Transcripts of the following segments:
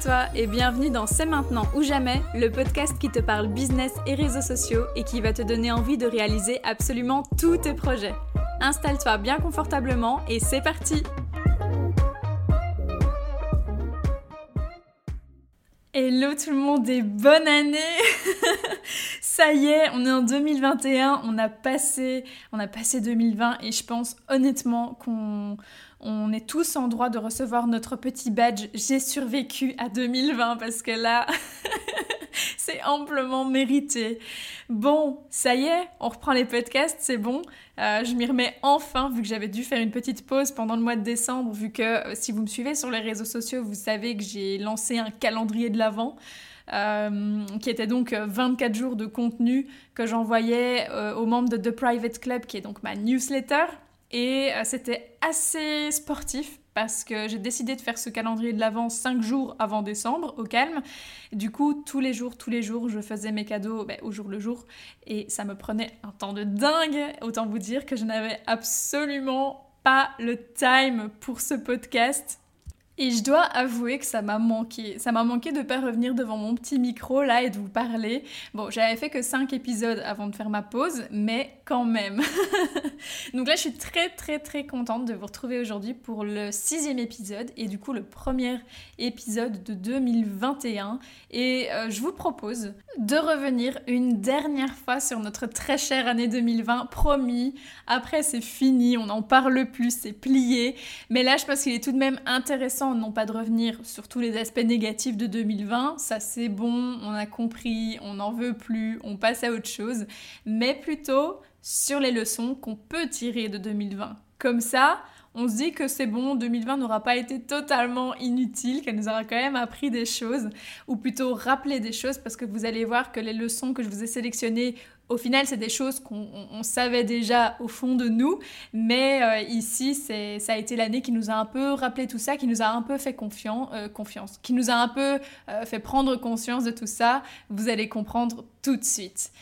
toi et bienvenue dans C'est maintenant ou jamais, le podcast qui te parle business et réseaux sociaux et qui va te donner envie de réaliser absolument tous tes projets. Installe-toi bien confortablement et c'est parti Hello tout le monde et bonne année Ça y est, on est en 2021, on a passé, on a passé 2020 et je pense honnêtement qu'on on est tous en droit de recevoir notre petit badge J'ai survécu à 2020 parce que là, c'est amplement mérité. Bon, ça y est, on reprend les podcasts, c'est bon. Euh, je m'y remets enfin, vu que j'avais dû faire une petite pause pendant le mois de décembre, vu que euh, si vous me suivez sur les réseaux sociaux, vous savez que j'ai lancé un calendrier de l'Avent. Euh, qui était donc 24 jours de contenu que j'envoyais aux membres de The Private Club, qui est donc ma newsletter. Et euh, c'était assez sportif parce que j'ai décidé de faire ce calendrier de l'avant 5 jours avant décembre, au calme. Du coup, tous les jours, tous les jours, je faisais mes cadeaux ben, au jour le jour. Et ça me prenait un temps de dingue. Autant vous dire que je n'avais absolument pas le time pour ce podcast. Et je dois avouer que ça m'a manqué. Ça m'a manqué de ne pas revenir devant mon petit micro là et de vous parler. Bon, j'avais fait que 5 épisodes avant de faire ma pause, mais quand même. Donc là, je suis très très très contente de vous retrouver aujourd'hui pour le sixième épisode et du coup le premier épisode de 2021. Et euh, je vous propose de revenir une dernière fois sur notre très chère année 2020. Promis, après c'est fini, on n'en parle plus, c'est plié. Mais là, je pense qu'il est tout de même intéressant non pas de revenir sur tous les aspects négatifs de 2020, ça c'est bon, on a compris, on n'en veut plus, on passe à autre chose, mais plutôt sur les leçons qu'on peut tirer de 2020. Comme ça, on se dit que c'est bon, 2020 n'aura pas été totalement inutile, qu'elle nous aura quand même appris des choses, ou plutôt rappelé des choses, parce que vous allez voir que les leçons que je vous ai sélectionnées au final, c'est des choses qu'on savait déjà au fond de nous, mais euh, ici, ça a été l'année qui nous a un peu rappelé tout ça, qui nous a un peu fait euh, confiance, qui nous a un peu euh, fait prendre conscience de tout ça. Vous allez comprendre tout de suite.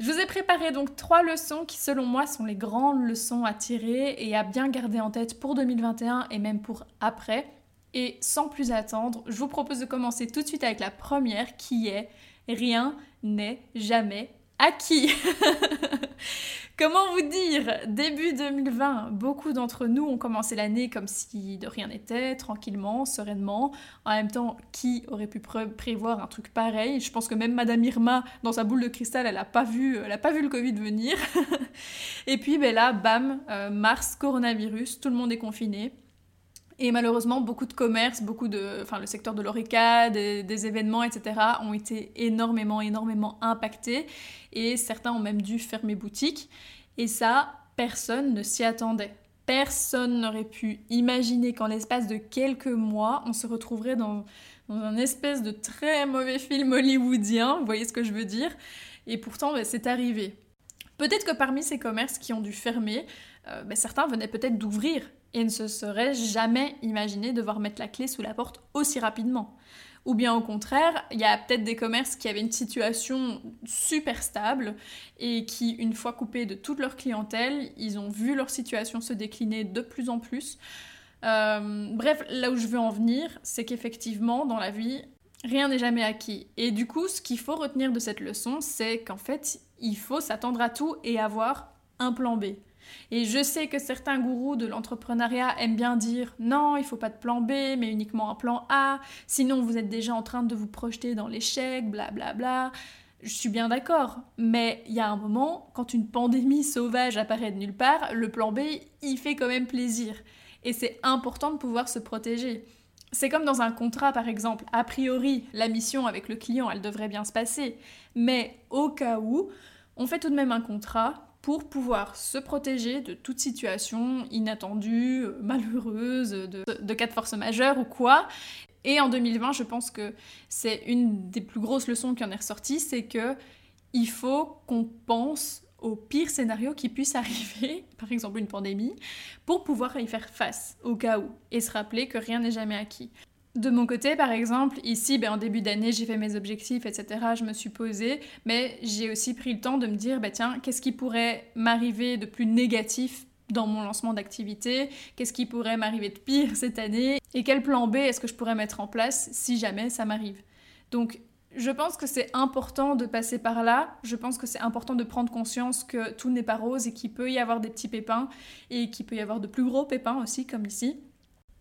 Je vous ai préparé donc trois leçons qui, selon moi, sont les grandes leçons à tirer et à bien garder en tête pour 2021 et même pour après. Et sans plus attendre, je vous propose de commencer tout de suite avec la première qui est Rien n'est jamais qui Comment vous dire? Début 2020, beaucoup d'entre nous ont commencé l'année comme si de rien n'était, tranquillement, sereinement. En même temps, qui aurait pu prévoir un truc pareil? Je pense que même Madame Irma, dans sa boule de cristal, elle n'a pas, vu, elle pas vu le Covid venir. Et puis ben là, bam, euh, mars, coronavirus, tout le monde est confiné. Et malheureusement, beaucoup de commerces, beaucoup de, enfin, le secteur de l'ORECA, des, événements, etc., ont été énormément, énormément impactés. Et certains ont même dû fermer boutique. Et ça, personne ne s'y attendait. Personne n'aurait pu imaginer qu'en l'espace de quelques mois, on se retrouverait dans, un espèce de très mauvais film hollywoodien, vous voyez ce que je veux dire Et pourtant, ben, c'est arrivé. Peut-être que parmi ces commerces qui ont dû fermer, euh, ben, certains venaient peut-être d'ouvrir et ne se serait jamais imaginé devoir mettre la clé sous la porte aussi rapidement. Ou bien au contraire, il y a peut-être des commerces qui avaient une situation super stable et qui, une fois coupés de toute leur clientèle, ils ont vu leur situation se décliner de plus en plus. Euh, bref, là où je veux en venir, c'est qu'effectivement, dans la vie, rien n'est jamais acquis. Et du coup, ce qu'il faut retenir de cette leçon, c'est qu'en fait, il faut s'attendre à tout et avoir un plan B. Et je sais que certains gourous de l'entrepreneuriat aiment bien dire non, il faut pas de plan B, mais uniquement un plan A, sinon vous êtes déjà en train de vous projeter dans l'échec, blablabla. Bla bla. Je suis bien d'accord, mais il y a un moment, quand une pandémie sauvage apparaît de nulle part, le plan B, il fait quand même plaisir. Et c'est important de pouvoir se protéger. C'est comme dans un contrat, par exemple. A priori, la mission avec le client, elle devrait bien se passer. Mais au cas où, on fait tout de même un contrat pour pouvoir se protéger de toute situation inattendue, malheureuse, de, cas de force majeure ou quoi. Et en 2020, je pense que c'est une des plus grosses leçons qui en est ressortie, c'est que il faut qu'on pense au pire scénario qui puisse arriver, par exemple une pandémie, pour pouvoir y faire face au cas où, et se rappeler que rien n'est jamais acquis. De mon côté, par exemple, ici, ben, en début d'année, j'ai fait mes objectifs, etc. Je me suis posée, mais j'ai aussi pris le temps de me dire, ben, tiens, qu'est-ce qui pourrait m'arriver de plus négatif dans mon lancement d'activité, qu'est-ce qui pourrait m'arriver de pire cette année? Et quel plan B est-ce que je pourrais mettre en place si jamais ça m'arrive? Donc je pense que c'est important de passer par là. Je pense que c'est important de prendre conscience que tout n'est pas rose et qu'il peut y avoir des petits pépins et qu'il peut y avoir de plus gros pépins aussi, comme ici.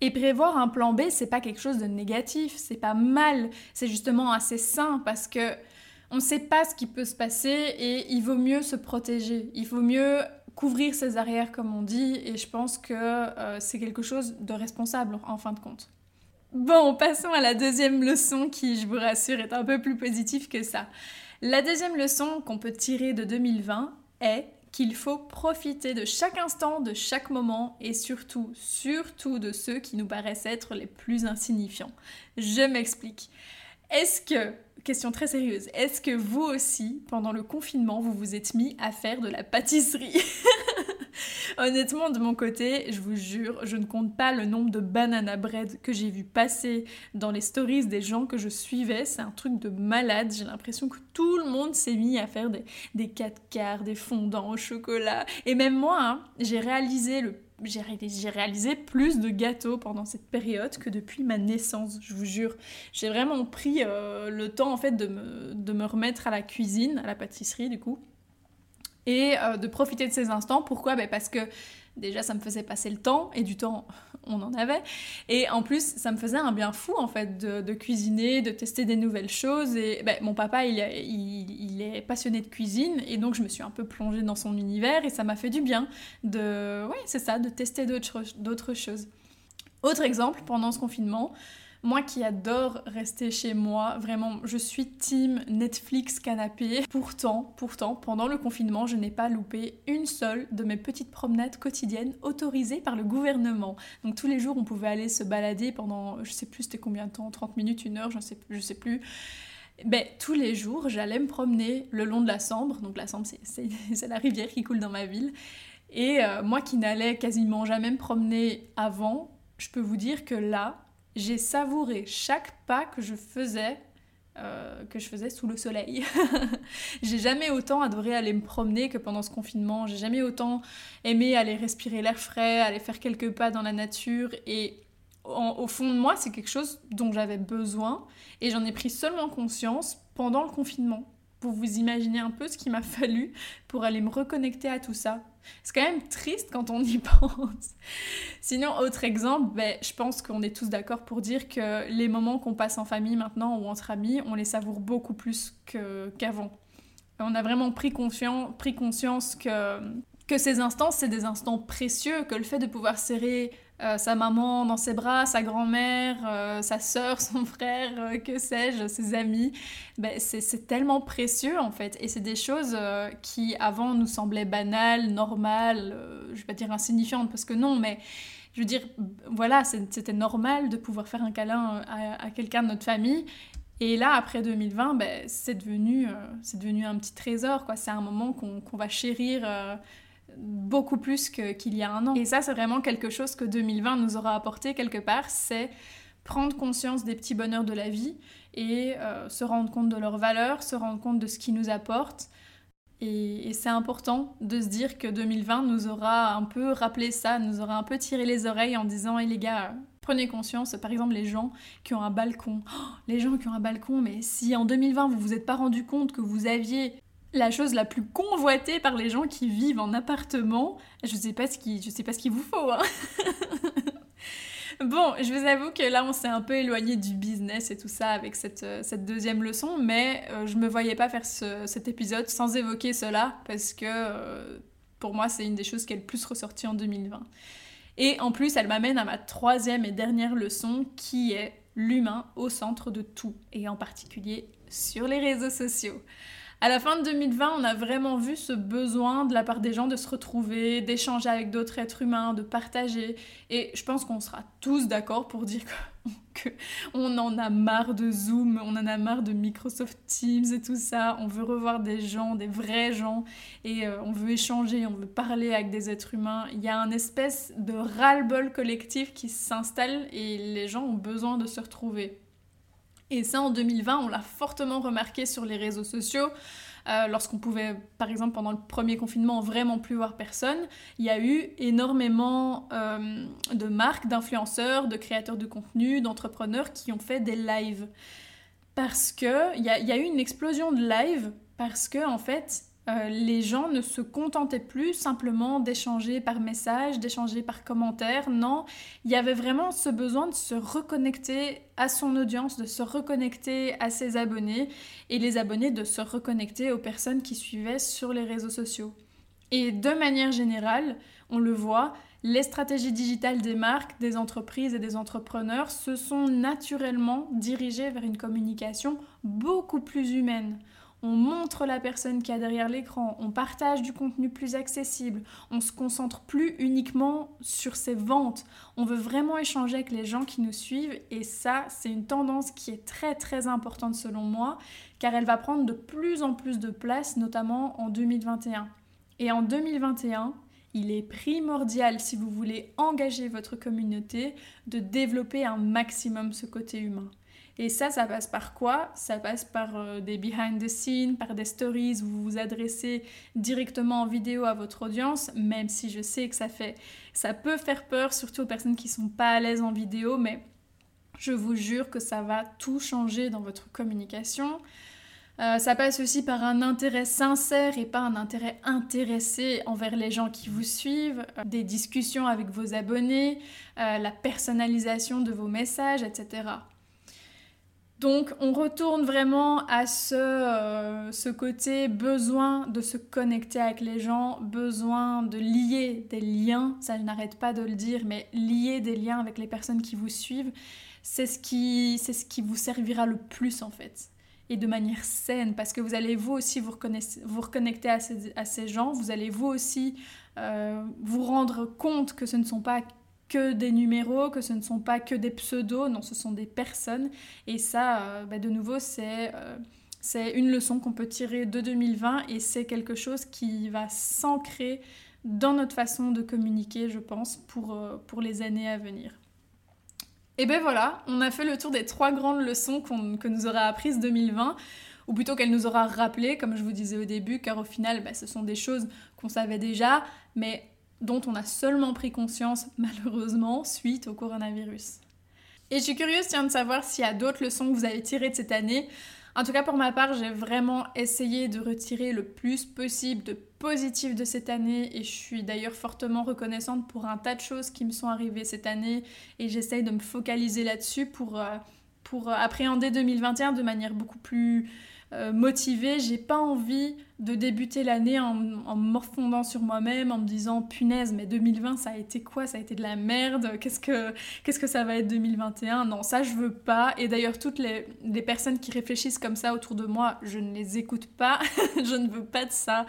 Et prévoir un plan B, c'est pas quelque chose de négatif, c'est pas mal, c'est justement assez sain parce que on ne sait pas ce qui peut se passer et il vaut mieux se protéger. Il vaut mieux couvrir ses arrières, comme on dit, et je pense que euh, c'est quelque chose de responsable en fin de compte. Bon, passons à la deuxième leçon qui, je vous rassure, est un peu plus positive que ça. La deuxième leçon qu'on peut tirer de 2020 est qu'il faut profiter de chaque instant, de chaque moment et surtout, surtout de ceux qui nous paraissent être les plus insignifiants. Je m'explique. Est-ce que, question très sérieuse, est-ce que vous aussi, pendant le confinement, vous vous êtes mis à faire de la pâtisserie? Honnêtement, de mon côté, je vous jure, je ne compte pas le nombre de banana bread que j'ai vu passer dans les stories des gens que je suivais. C'est un truc de malade. J'ai l'impression que tout le monde s'est mis à faire des, des 4 quarts, des fondants au chocolat. Et même moi, hein, j'ai réalisé le j'ai réalisé plus de gâteaux pendant cette période que depuis ma naissance, je vous jure. J'ai vraiment pris euh, le temps en fait de me, de me, remettre à la cuisine, à la pâtisserie du coup et euh, de profiter de ces instants. Pourquoi? Ben Parce que déjà ça me faisait passer le temps et du temps on en avait. Et en plus ça me faisait un bien fou en fait de, cuisiner de tester des nouvelles choses. Et ben, mon papa il, il, est passionné de cuisine et donc je me suis un peu plongée dans son univers et ça m'a fait du bien de oui c'est ça de tester d'autres choses. Autre exemple pendant ce confinement moi qui adore rester chez moi, vraiment, je suis team Netflix canapé. Pourtant, pourtant, pendant le confinement, je n'ai pas loupé une seule de mes petites promenades quotidiennes autorisées par le gouvernement. Donc tous les jours, on pouvait aller se balader pendant, je sais plus c'était combien de temps, 30 minutes, une heure, je sais, je sais plus. Ben, tous les jours, j'allais me promener le long de la Sambre. Donc la Sambre, c'est la rivière qui coule dans ma ville. Et euh, moi qui n'allais quasiment jamais me promener avant, je peux vous dire que là, j'ai savouré chaque pas que je faisais euh, que je faisais sous le soleil. j'ai jamais autant adoré aller me promener que pendant ce confinement. J'ai jamais autant aimé aller respirer l'air frais, aller faire quelques pas dans la nature. Et au fond de moi, c'est quelque chose dont j'avais besoin. Et j'en ai pris seulement conscience pendant le confinement pour vous imaginer un peu ce qu'il m'a fallu pour aller me reconnecter à tout ça. C'est quand même triste quand on y pense. Sinon, autre exemple, ben, je pense qu'on est tous d'accord pour dire que les moments qu'on passe en famille maintenant ou entre amis, on les savoure beaucoup plus qu'avant. on a vraiment pris, pris conscience que, que ces instants, c'est des instants précieux, que le fait de pouvoir serrer euh, sa maman dans ses bras, sa grand-mère, euh, sa sœur, son frère, euh, que sais-je, ses amis. Ben, c'est tellement précieux en fait. Et c'est des choses qui avant nous semblaient banales, normales, je vais pas dire insignifiantes parce que non, mais je veux dire, voilà, c'était normal de pouvoir faire un câlin à, quelqu'un de notre famille. Et là, après 2020, ben, c'est devenu, devenu un petit trésor. C'est un moment qu'on va chérir beaucoup plus qu'il y a un an. Et ça, c'est vraiment quelque chose que 2020 nous aura apporté quelque part, c'est prendre conscience des petits bonheurs de la vie et euh, se rendre compte de leurs valeurs, se rendre compte de ce qui nous apporte. Et, c'est important de se dire que 2020 nous aura un peu rappelé ça, nous aura un peu tiré les oreilles en disant Hé les gars, prenez conscience, par exemple les gens qui ont un balcon. Oh, les gens qui ont un balcon, mais si en 2020 vous vous êtes pas rendu compte que vous aviez la chose la plus convoitée par les gens qui vivent en appartement. Je sais pas ce qui, je sais pas ce qu'il vous faut. Hein. bon, je vous avoue que là, on s'est un peu éloigné du business et tout ça avec cette, euh, deuxième leçon, mais euh, je me voyais pas faire cet épisode sans évoquer cela parce que euh, pour moi, c'est une des choses qui est le plus ressortie en 2020. Et en plus, elle m'amène à ma troisième et dernière leçon qui est l'humain au centre de tout, et en particulier sur les réseaux sociaux. À la fin de 2020, on a vraiment vu ce besoin de la part des gens de se retrouver, d'échanger avec d'autres êtres humains, de partager. Et je pense qu'on sera tous d'accord pour dire qu'on en a marre de Zoom, on en a marre de Microsoft Teams et tout ça. On veut revoir des gens, des vrais gens, et euh, on veut échanger, on veut parler avec des êtres humains. Il y a un espèce de ras-le-bol collectif qui s'installe et les gens ont besoin de se retrouver. Et ça, en 2020, on l'a fortement remarqué sur les réseaux sociaux. euh, lorsqu'on pouvait, par exemple, pendant le premier confinement, vraiment plus voir personne, il y a eu énormément euh, de marques, d'influenceurs, de créateurs de contenu, d'entrepreneurs qui ont fait des lives. Parce qu'il y a, y a eu une explosion de lives parce que, en fait, euh, les gens ne se contentaient plus simplement d'échanger par message, d'échanger par commentaire. Non, il y avait vraiment ce besoin de se reconnecter à son audience, de se reconnecter à ses abonnés et les abonnés de se reconnecter aux personnes qui suivaient sur les réseaux sociaux. Et de manière générale, on le voit, les stratégies digitales des marques, des entreprises et des entrepreneurs se sont naturellement dirigées vers une communication beaucoup plus humaine on montre la personne qui a derrière l'écran, on partage du contenu plus accessible, on se concentre plus uniquement sur ses ventes, on veut vraiment échanger avec les gens qui nous suivent et ça c'est une tendance qui est très très importante selon moi car elle va prendre de plus en plus de place notamment en 2021. Et en 2021, il est primordial si vous voulez engager votre communauté de développer un maximum ce côté humain. Et ça, ça passe par quoi? Ça passe par euh, des behind the scenes, par des stories où vous vous adressez directement en vidéo à votre audience, même si je sais que ça peut faire peur, surtout aux personnes qui sont pas à l'aise en vidéo, mais je vous jure que ça va tout changer dans votre communication. Euh, ça passe aussi par un intérêt sincère et pas un intérêt intéressé envers les gens qui vous suivent, euh, des discussions avec vos abonnés, la personnalisation de vos messages, etc. Donc on retourne vraiment à euh, ce, côté besoin de se connecter avec les gens, besoin de lier des liens, ça je n'arrête pas de le dire, mais lier des liens avec les personnes qui vous suivent, c'est ce qui, ce qui vous servira le plus en fait. Et de manière saine, parce que vous allez vous aussi vous, reconnecter à ces, gens, vous allez vous aussi euh, vous rendre compte que ce ne sont pas que des numéros, que ce ne sont pas que des pseudos, non, ce sont des personnes. Et ça, euh, bah, de nouveau, c'est euh, une leçon qu'on peut tirer de 2020 et c'est quelque chose qui va s'ancrer dans notre façon de communiquer, je pense, pour, euh, pour les années à venir. Et ben voilà, on a fait le tour des trois grandes leçons que nous aura apprises 2020 ou plutôt qu'elle nous aura rappelé, comme je vous disais au début, car au final, bah, ce sont des choses qu'on savait déjà, mais dont on a seulement pris conscience malheureusement suite au coronavirus. Et je suis curieuse tiens, de savoir s'il y a d'autres leçons que vous avez tirées de cette année. En tout cas pour ma part, j'ai vraiment essayé de retirer le plus possible de positif de cette année et je suis d'ailleurs fortement reconnaissante pour un tas de choses qui me sont arrivées cette année et j'essaye de me focaliser là-dessus pour, euh, pour appréhender 2021 de manière beaucoup plus euh, motivée. J'ai pas envie de débuter l'année en, en morfondant sur moi-même, en me disant punaise, mais 2020 ça a été quoi? Ça a été de la merde. Qu'est-ce que, qu'est-ce que ça va être 2021 Non, ça je veux pas. Et d'ailleurs, toutes les, les, personnes qui réfléchissent comme ça autour de moi, je ne les écoute pas. je ne veux pas de ça.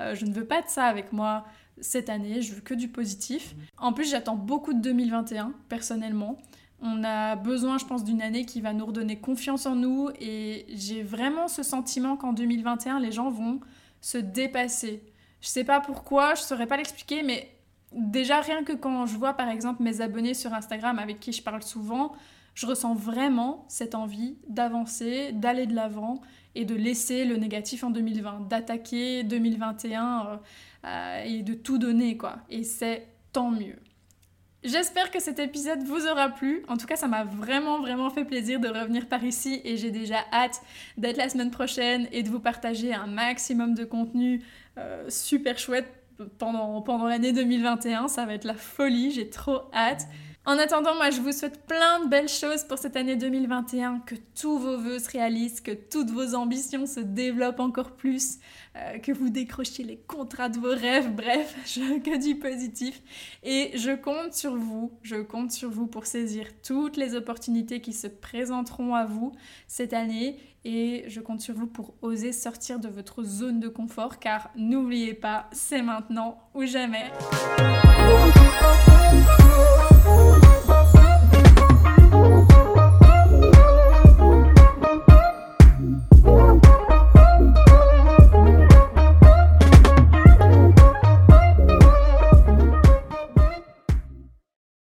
Euh, je ne veux pas de ça avec moi cette année. Je veux que du positif. En plus, j'attends beaucoup de 2021, personnellement. On a besoin, je pense, d'une année qui va nous redonner confiance en nous et j'ai vraiment ce sentiment qu'en 2021, les gens vont se dépasser. Je sais pas pourquoi, je saurais pas l'expliquer, mais déjà rien que quand je vois par exemple mes abonnés sur Instagram avec qui je parle souvent, je ressens vraiment cette envie d'avancer, d'aller de l'avant et de laisser le négatif en 2020, d'attaquer 2021 euh, euh, et de tout donner quoi. Et c'est tant mieux. J'espère que cet épisode vous aura plu. En tout cas, ça m'a vraiment, vraiment fait plaisir de revenir par ici et j'ai déjà hâte d'être la semaine prochaine et de vous partager un maximum de contenu euh, super chouette pendant, pendant l'année 2021. Ça va être la folie, j'ai trop hâte. En attendant, moi je vous souhaite plein de belles choses pour cette année 2021, que tous vos voeux se réalisent, que toutes vos ambitions se développent encore plus, euh, que vous décrochiez les contrats de vos rêves, bref, je, que du positif. Et je compte sur vous, je compte sur vous pour saisir toutes les opportunités qui se présenteront à vous cette année et je compte sur vous pour oser sortir de votre zone de confort car n'oubliez pas, c'est maintenant ou jamais.